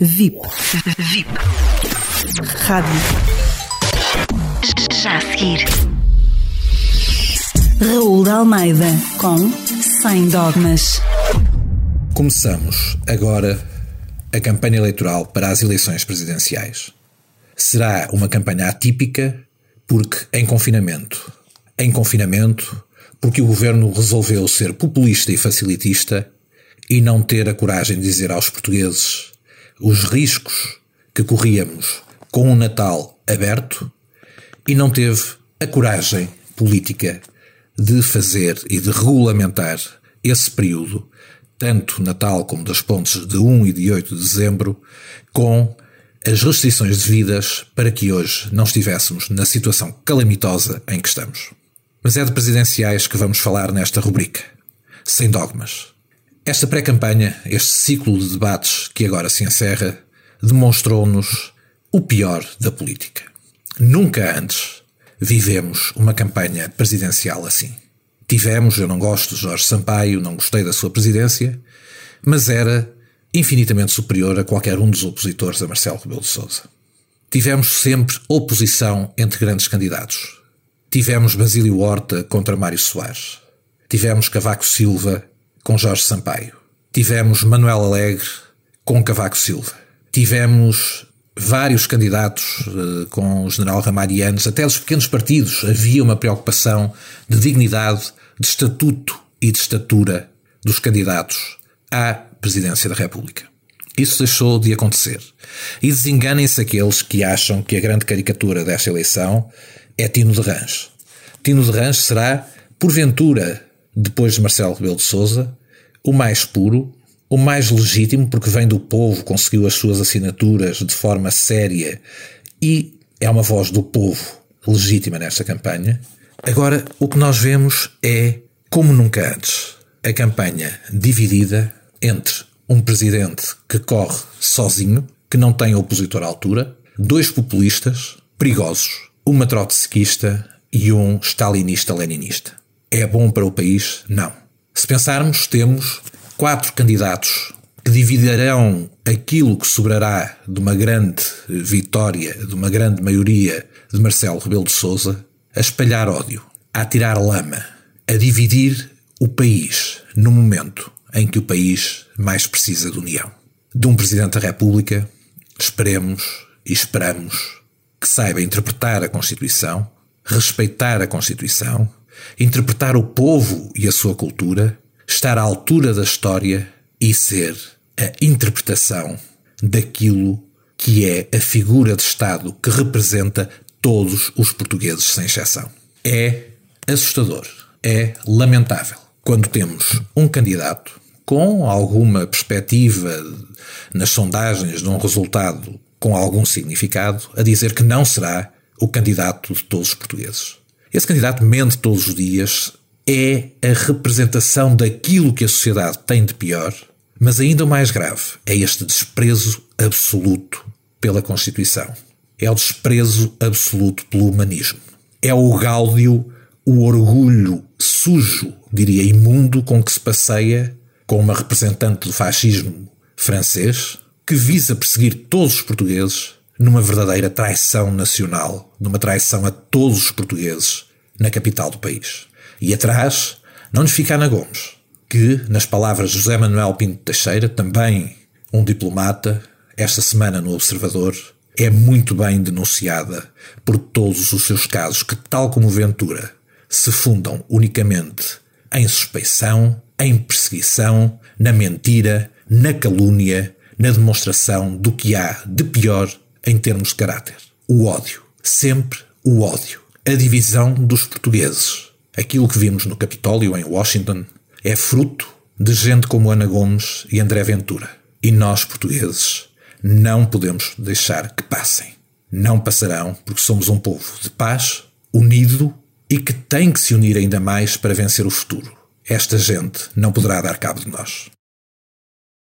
VIP. VIP. Rádio. Já a seguir. Raul de Almeida com Sem Dogmas. Começamos agora a campanha eleitoral para as eleições presidenciais. Será uma campanha atípica porque em confinamento. Em confinamento porque o governo resolveu ser populista e facilitista e não ter a coragem de dizer aos portugueses os riscos que corríamos com um Natal aberto e não teve a coragem política de fazer e de regulamentar esse período, tanto Natal como das pontes de 1 e de 8 de dezembro, com as restrições devidas para que hoje não estivéssemos na situação calamitosa em que estamos. Mas é de presidenciais que vamos falar nesta rubrica. Sem dogmas. Esta pré-campanha, este ciclo de debates que agora se encerra, demonstrou-nos o pior da política. Nunca antes vivemos uma campanha presidencial assim. Tivemos, eu não gosto de Jorge Sampaio, não gostei da sua presidência, mas era infinitamente superior a qualquer um dos opositores a Marcelo Rebelo de Sousa. Tivemos sempre oposição entre grandes candidatos. Tivemos Basílio Horta contra Mário Soares. Tivemos Cavaco Silva com Jorge Sampaio. Tivemos Manuel Alegre com Cavaco Silva. Tivemos vários candidatos uh, com o general Ramarianos, até dos pequenos partidos havia uma preocupação de dignidade, de estatuto e de estatura dos candidatos à presidência da República. Isso deixou de acontecer. E desenganem-se aqueles que acham que a grande caricatura desta eleição é Tino de Range. Tino de Range será, porventura, depois de Marcelo Rebelo de Sousa, o mais puro, o mais legítimo, porque vem do povo, conseguiu as suas assinaturas de forma séria e é uma voz do povo legítima nesta campanha. Agora, o que nós vemos é, como nunca antes, a campanha dividida entre um presidente que corre sozinho, que não tem opositor à altura, dois populistas perigosos, uma trotskista e um stalinista-leninista. É bom para o país? Não. Se pensarmos, temos quatro candidatos que dividirão aquilo que sobrará de uma grande vitória, de uma grande maioria de Marcelo Rebelo de Sousa, a espalhar ódio, a atirar lama, a dividir o país no momento em que o país mais precisa de união. De um Presidente da República, esperemos e esperamos que saiba interpretar a Constituição, respeitar a Constituição interpretar o povo e a sua cultura, estar à altura da história e ser a interpretação daquilo que é a figura de Estado que representa todos os portugueses, sem exceção. É assustador, é lamentável quando temos um candidato com alguma perspectiva nas sondagens de um resultado com algum significado a dizer que não será o candidato de todos os portugueses. Esse candidato mente todos os dias, é a representação daquilo que a sociedade tem de pior, mas ainda o mais grave é este desprezo absoluto pela Constituição. É o desprezo absoluto pelo humanismo. É o gáudio, o orgulho sujo, diria imundo, com que se passeia com uma representante do fascismo francês que visa perseguir todos os portugueses numa verdadeira traição nacional, numa traição a todos os portugueses na capital do país. E atrás, não nos fica Ana Gomes, que, nas palavras de José Manuel Pinto Teixeira, também um diplomata, esta semana no Observador, é muito bem denunciada por todos os seus casos que, tal como Ventura, se fundam unicamente em suspeição, em perseguição, na mentira, na calúnia, na demonstração do que há de pior em termos de caráter. O ódio. Sempre o ódio. A divisão dos portugueses. Aquilo que vimos no Capitólio, em Washington, é fruto de gente como Ana Gomes e André Ventura. E nós, portugueses, não podemos deixar que passem. Não passarão porque somos um povo de paz, unido e que tem que se unir ainda mais para vencer o futuro. Esta gente não poderá dar cabo de nós.